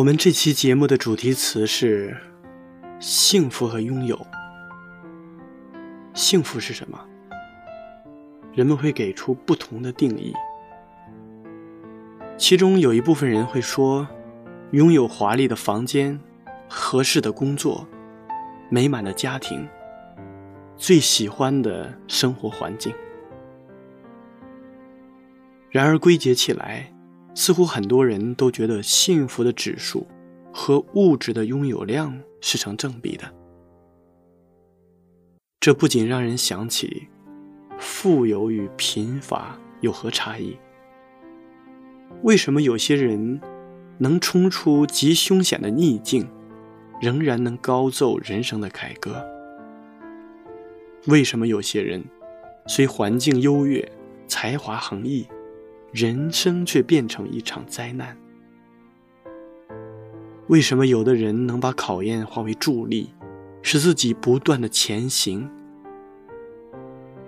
我们这期节目的主题词是“幸福和拥有”。幸福是什么？人们会给出不同的定义。其中有一部分人会说，拥有华丽的房间、合适的工作、美满的家庭、最喜欢的生活环境。然而归结起来，似乎很多人都觉得幸福的指数和物质的拥有量是成正比的。这不仅让人想起，富有与贫乏有何差异？为什么有些人能冲出极凶险的逆境，仍然能高奏人生的凯歌？为什么有些人虽环境优越，才华横溢？人生却变成一场灾难。为什么有的人能把考验化为助力，使自己不断的前行？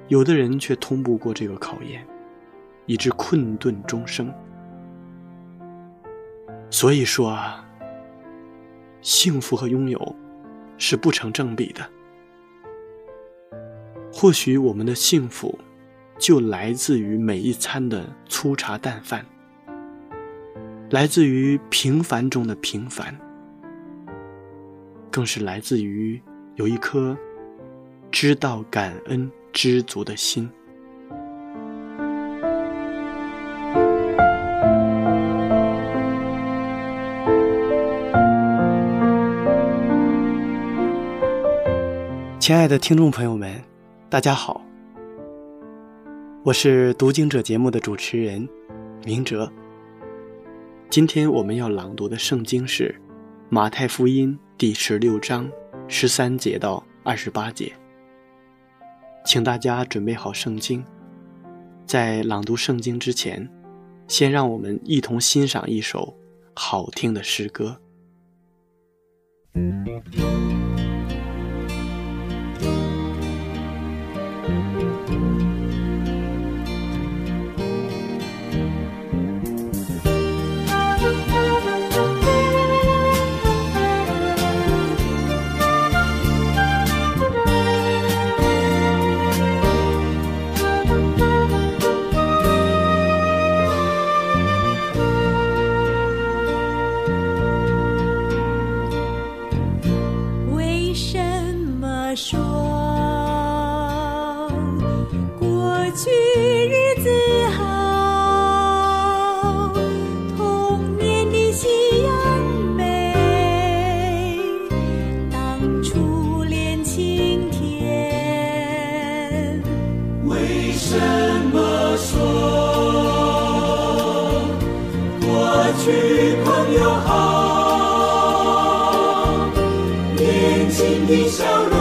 有的人却通不过这个考验，以致困顿终生。所以说啊，幸福和拥有是不成正比的。或许我们的幸福。就来自于每一餐的粗茶淡饭，来自于平凡中的平凡，更是来自于有一颗知道感恩、知足的心。亲爱的听众朋友们，大家好。我是读经者节目的主持人，明哲。今天我们要朗读的圣经是马太福音第十六章十三节到二十八节。请大家准备好圣经，在朗读圣经之前，先让我们一同欣赏一首好听的诗歌。什么说？过去朋友好，年轻的笑容。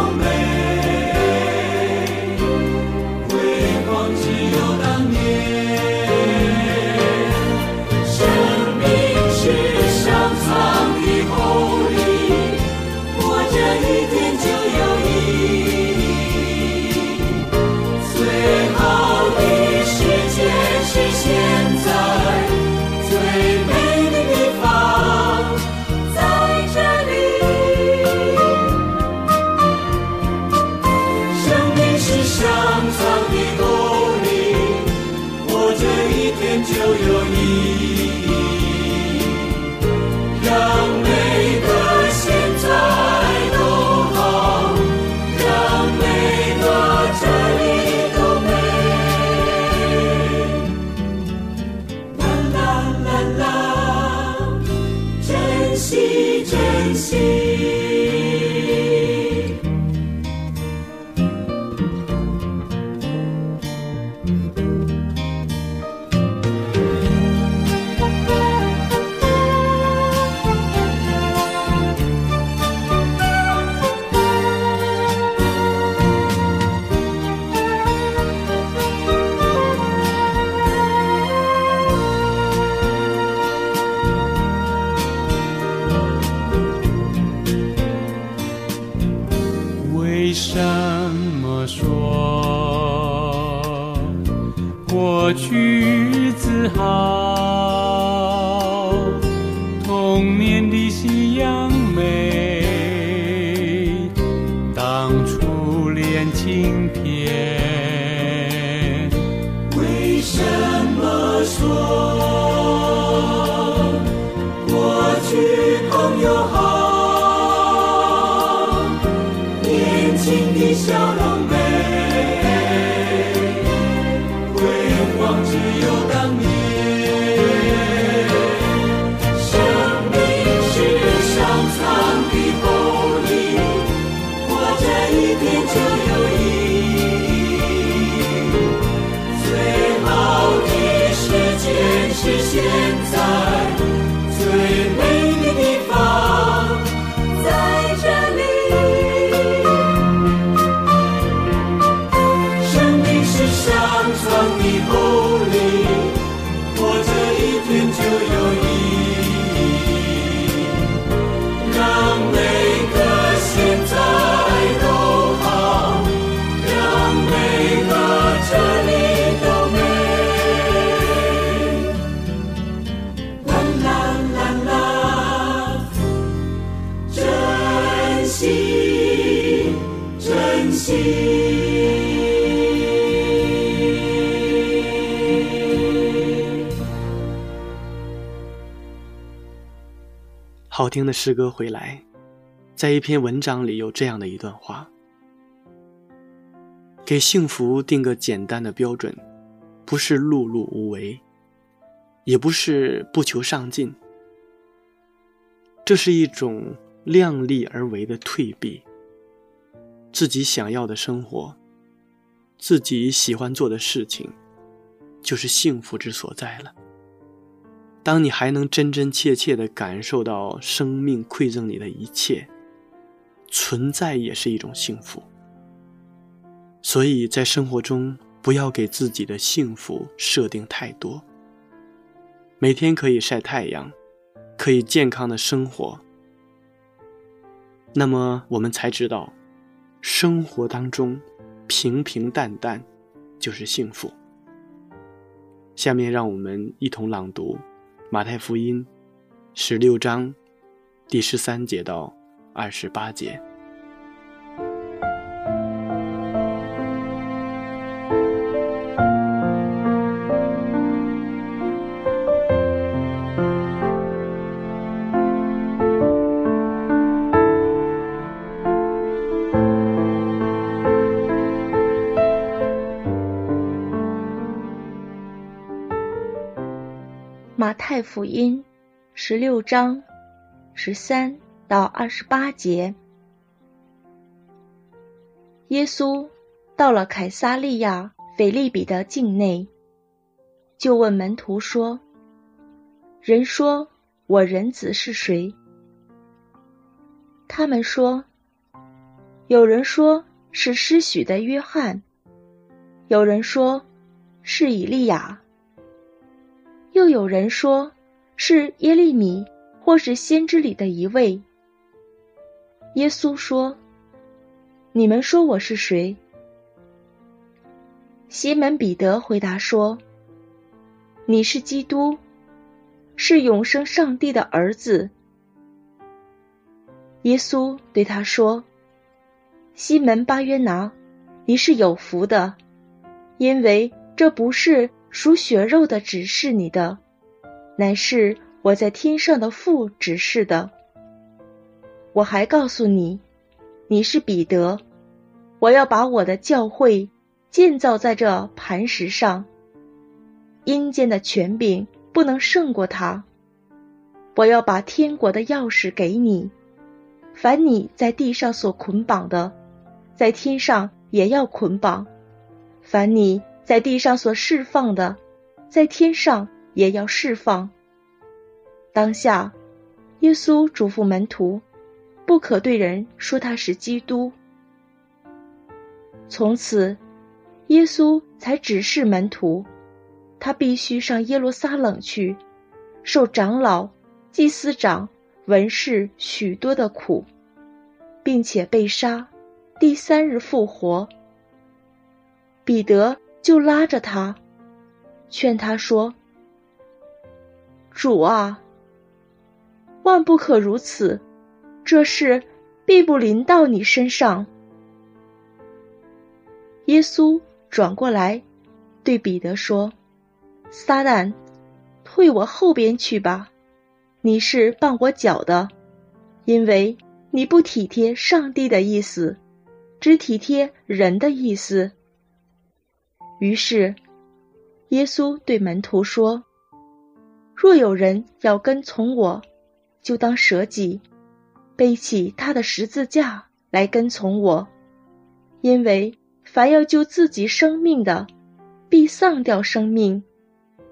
苍的好听的诗歌回来，在一篇文章里有这样的一段话：给幸福定个简单的标准，不是碌碌无为，也不是不求上进，这是一种量力而为的退避。自己想要的生活，自己喜欢做的事情，就是幸福之所在了。当你还能真真切切地感受到生命馈赠你的一切，存在也是一种幸福。所以在生活中，不要给自己的幸福设定太多。每天可以晒太阳，可以健康的生活，那么我们才知道，生活当中平平淡淡就是幸福。下面让我们一同朗读。马太福音十六章第十三节到二十八节。太福音十六章十三到二十八节，耶稣到了凯撒利亚腓利比的境内，就问门徒说：“人说我人子是谁？”他们说：“有人说是施许的约翰，有人说是以利亚。”又有人说，是耶利米，或是先知里的一位。耶稣说：“你们说我是谁？”西门彼得回答说：“你是基督，是永生上帝的儿子。”耶稣对他说：“西门巴约拿，你是有福的，因为这不是属血肉的指示你的，乃是我在天上的父指示的。我还告诉你，你是彼得，我要把我的教会建造在这磐石上。阴间的权柄不能胜过他。我要把天国的钥匙给你，凡你在地上所捆绑的，在天上也要捆绑；凡你在地上所释放的，在天上也要释放。当下，耶稣嘱咐门徒，不可对人说他是基督。从此，耶稣才指示门徒。他必须上耶路撒冷去，受长老、祭司长、文士许多的苦，并且被杀，第三日复活。彼得就拉着他，劝他说：“主啊，万不可如此，这事必不临到你身上。”耶稣转过来对彼得说。撒旦，退我后边去吧！你是绊我脚的，因为你不体贴上帝的意思，只体贴人的意思。于是，耶稣对门徒说：“若有人要跟从我，就当舍己，背起他的十字架来跟从我。因为凡要救自己生命的，必丧掉生命。”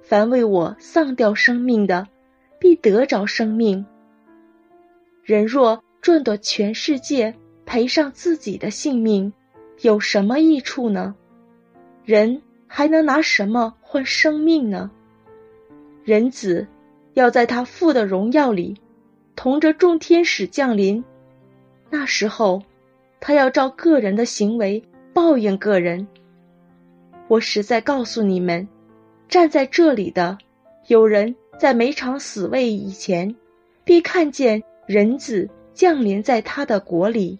凡为我丧掉生命的，必得着生命。人若赚得全世界，赔上自己的性命，有什么益处呢？人还能拿什么换生命呢？人子要在他父的荣耀里，同着众天使降临。那时候，他要照个人的行为报应个人。我实在告诉你们。站在这里的，有人在每场死位以前，必看见人子降临在他的国里。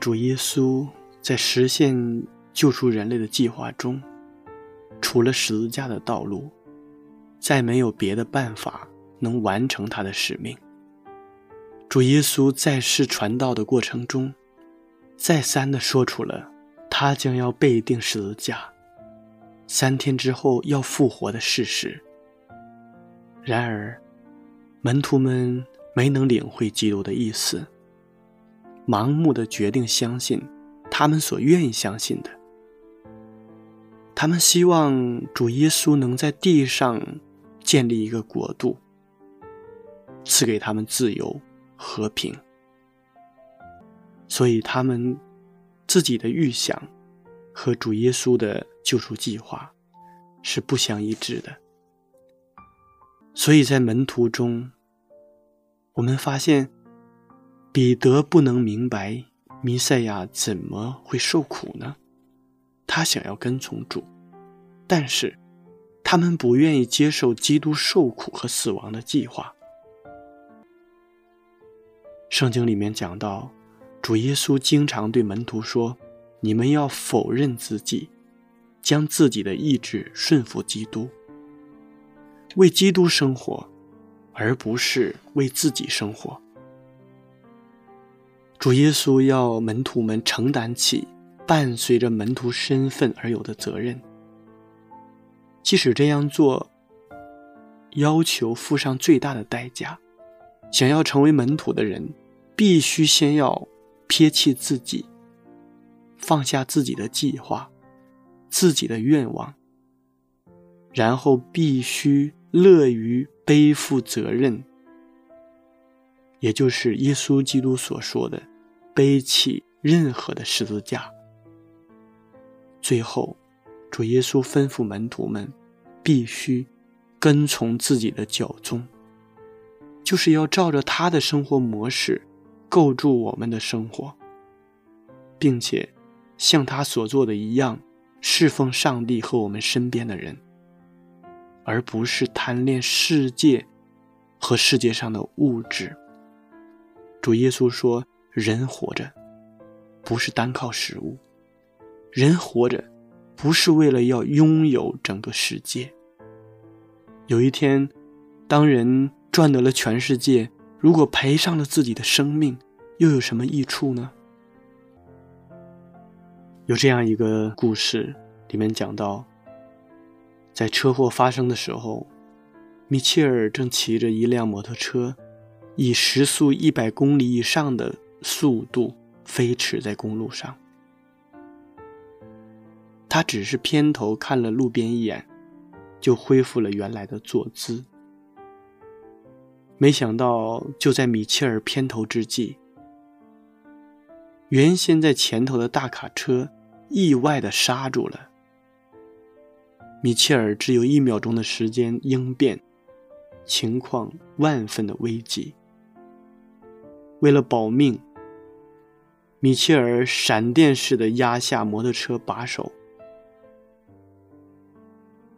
主耶稣在实现救赎人类的计划中，除了十字架的道路，再没有别的办法能完成他的使命。主耶稣在世传道的过程中，再三的说出了他将要被钉十字架，三天之后要复活的事实。然而，门徒们没能领会基督的意思。盲目的决定相信他们所愿意相信的，他们希望主耶稣能在地上建立一个国度，赐给他们自由和平，所以他们自己的预想和主耶稣的救赎计划是不相一致的。所以在门徒中，我们发现。彼得不能明白弥赛亚怎么会受苦呢？他想要跟从主，但是他们不愿意接受基督受苦和死亡的计划。圣经里面讲到，主耶稣经常对门徒说：“你们要否认自己，将自己的意志顺服基督，为基督生活，而不是为自己生活。”主耶稣要门徒们承担起伴随着门徒身份而有的责任，即使这样做要求付上最大的代价。想要成为门徒的人，必须先要撇弃自己，放下自己的计划、自己的愿望，然后必须乐于背负责任，也就是耶稣基督所说的。背起任何的十字架。最后，主耶稣吩咐门徒们，必须跟从自己的脚踪，就是要照着他的生活模式构筑我们的生活，并且像他所做的一样，侍奉上帝和我们身边的人，而不是贪恋世界和世界上的物质。主耶稣说：“人活着不是单靠食物，人活着不是为了要拥有整个世界。有一天，当人……”赚得了全世界，如果赔上了自己的生命，又有什么益处呢？有这样一个故事，里面讲到，在车祸发生的时候，米切尔正骑着一辆摩托车，以时速一百公里以上的速度飞驰在公路上。他只是偏头看了路边一眼，就恢复了原来的坐姿。没想到，就在米切尔偏头之际，原先在前头的大卡车意外的刹住了。米切尔只有一秒钟的时间应变，情况万分的危急。为了保命，米切尔闪电似的压下摩托车把手，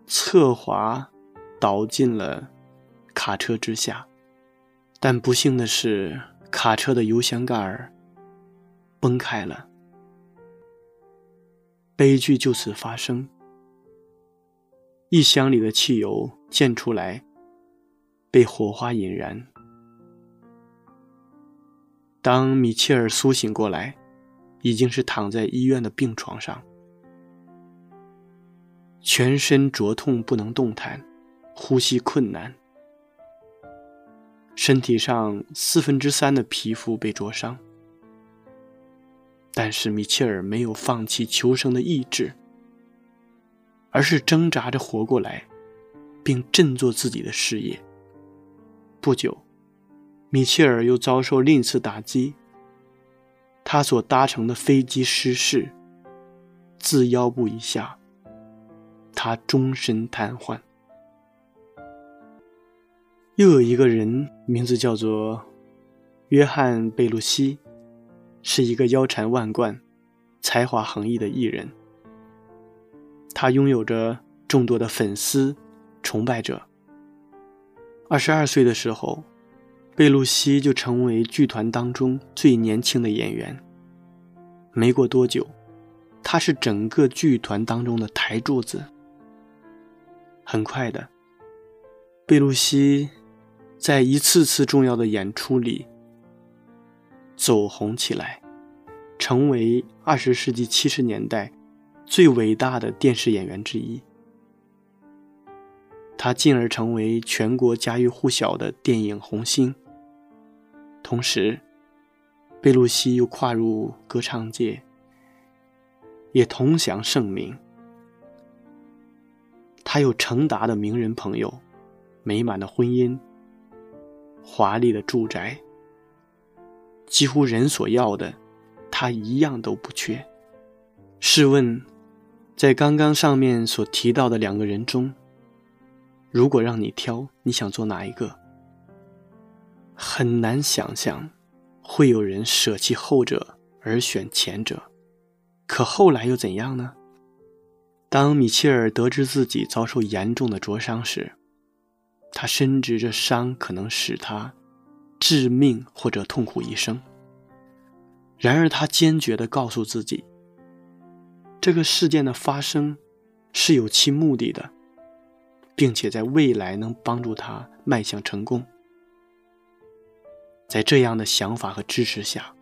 侧滑倒进了卡车之下。但不幸的是，卡车的油箱盖儿崩开了，悲剧就此发生。一箱里的汽油溅出来，被火花引燃。当米切尔苏醒过来，已经是躺在医院的病床上，全身灼痛不能动弹，呼吸困难。身体上四分之三的皮肤被灼伤，但是米切尔没有放弃求生的意志，而是挣扎着活过来，并振作自己的事业。不久，米切尔又遭受另一次打击，他所搭乘的飞机失事，自腰部以下，他终身瘫痪。又有一个人，名字叫做约翰·贝鲁西，是一个腰缠万贯、才华横溢的艺人。他拥有着众多的粉丝、崇拜者。二十二岁的时候，贝露西就成为剧团当中最年轻的演员。没过多久，他是整个剧团当中的台柱子。很快的，贝露西。在一次次重要的演出里，走红起来，成为二十世纪七十年代最伟大的电视演员之一。他进而成为全国家喻户晓的电影红星。同时，贝露西又跨入歌唱界，也同享盛名。他有成达的名人朋友，美满的婚姻。华丽的住宅，几乎人所要的，他一样都不缺。试问，在刚刚上面所提到的两个人中，如果让你挑，你想做哪一个？很难想象，会有人舍弃后者而选前者。可后来又怎样呢？当米切尔得知自己遭受严重的灼伤时，他深知这伤可能使他致命或者痛苦一生。然而，他坚决地告诉自己，这个事件的发生是有其目的的，并且在未来能帮助他迈向成功。在这样的想法和支持下，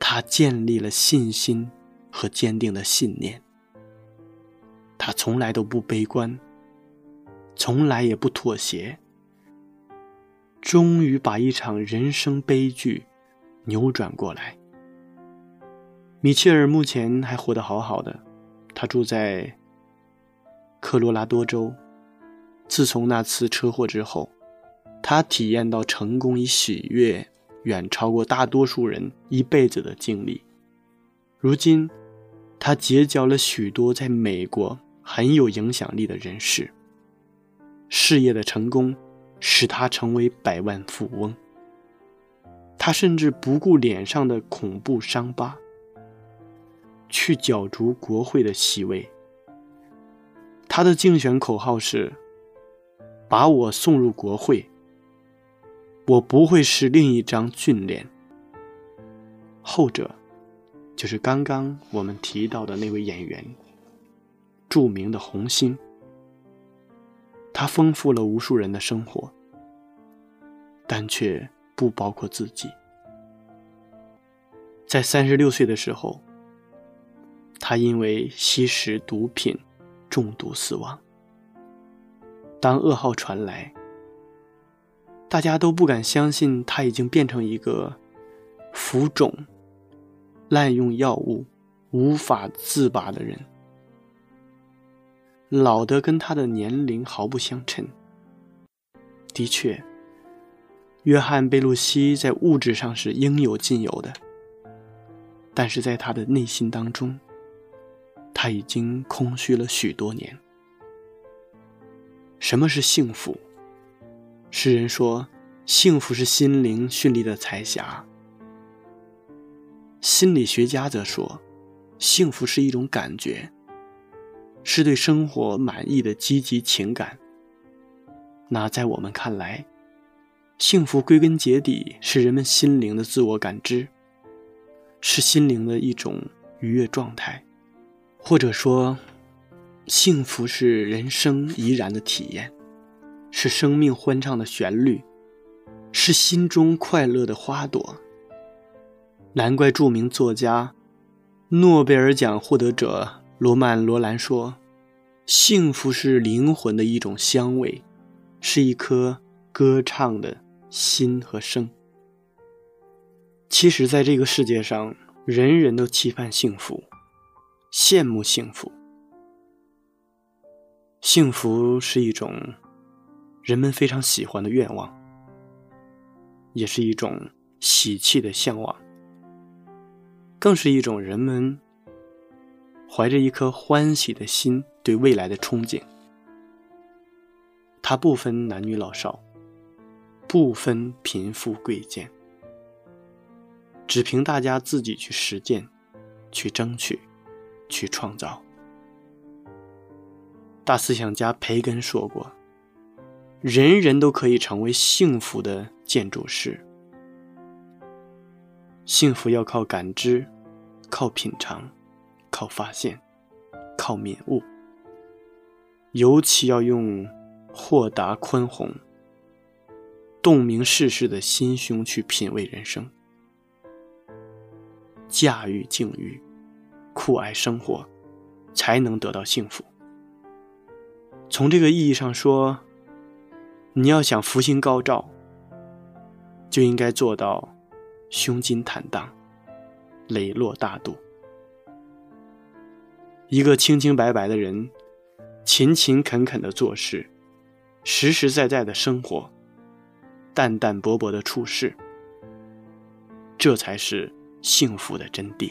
他建立了信心和坚定的信念。他从来都不悲观。从来也不妥协，终于把一场人生悲剧扭转过来。米切尔目前还活得好好的，他住在科罗拉多州。自从那次车祸之后，他体验到成功与喜悦远超过大多数人一辈子的经历。如今，他结交了许多在美国很有影响力的人士。事业的成功，使他成为百万富翁。他甚至不顾脸上的恐怖伤疤，去角逐国会的席位。他的竞选口号是：“把我送入国会，我不会是另一张俊脸。”后者，就是刚刚我们提到的那位演员，著名的红星。他丰富了无数人的生活，但却不包括自己。在三十六岁的时候，他因为吸食毒品中毒死亡。当噩耗传来，大家都不敢相信他已经变成一个浮肿、滥用药物、无法自拔的人。老的跟他的年龄毫不相称。的确，约翰·贝鲁西在物质上是应有尽有的，但是在他的内心当中，他已经空虚了许多年。什么是幸福？诗人说，幸福是心灵绚丽的彩霞。心理学家则说，幸福是一种感觉。是对生活满意的积极情感。那在我们看来，幸福归根结底是人们心灵的自我感知，是心灵的一种愉悦状态，或者说，幸福是人生怡然的体验，是生命欢畅的旋律，是心中快乐的花朵。难怪著名作家、诺贝尔奖获得者。罗曼·罗兰说：“幸福是灵魂的一种香味，是一颗歌唱的心和声。”其实，在这个世界上，人人都期盼幸福，羡慕幸福。幸福是一种人们非常喜欢的愿望，也是一种喜气的向往，更是一种人们。怀着一颗欢喜的心，对未来的憧憬。它不分男女老少，不分贫富贵贱，只凭大家自己去实践、去争取、去创造。大思想家培根说过：“人人都可以成为幸福的建筑师。幸福要靠感知，靠品尝。”靠发现，靠敏悟，尤其要用豁达宽宏、洞明世事的心胸去品味人生，驾驭境遇，酷爱生活，才能得到幸福。从这个意义上说，你要想福星高照，就应该做到胸襟坦荡，磊落大度。一个清清白白的人，勤勤恳恳的做事，实实在在的生活，淡淡薄薄的处事，这才是幸福的真谛。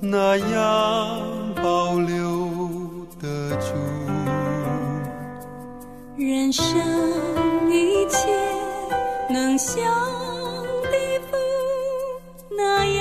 那样保留得住，人生一切能像地府那样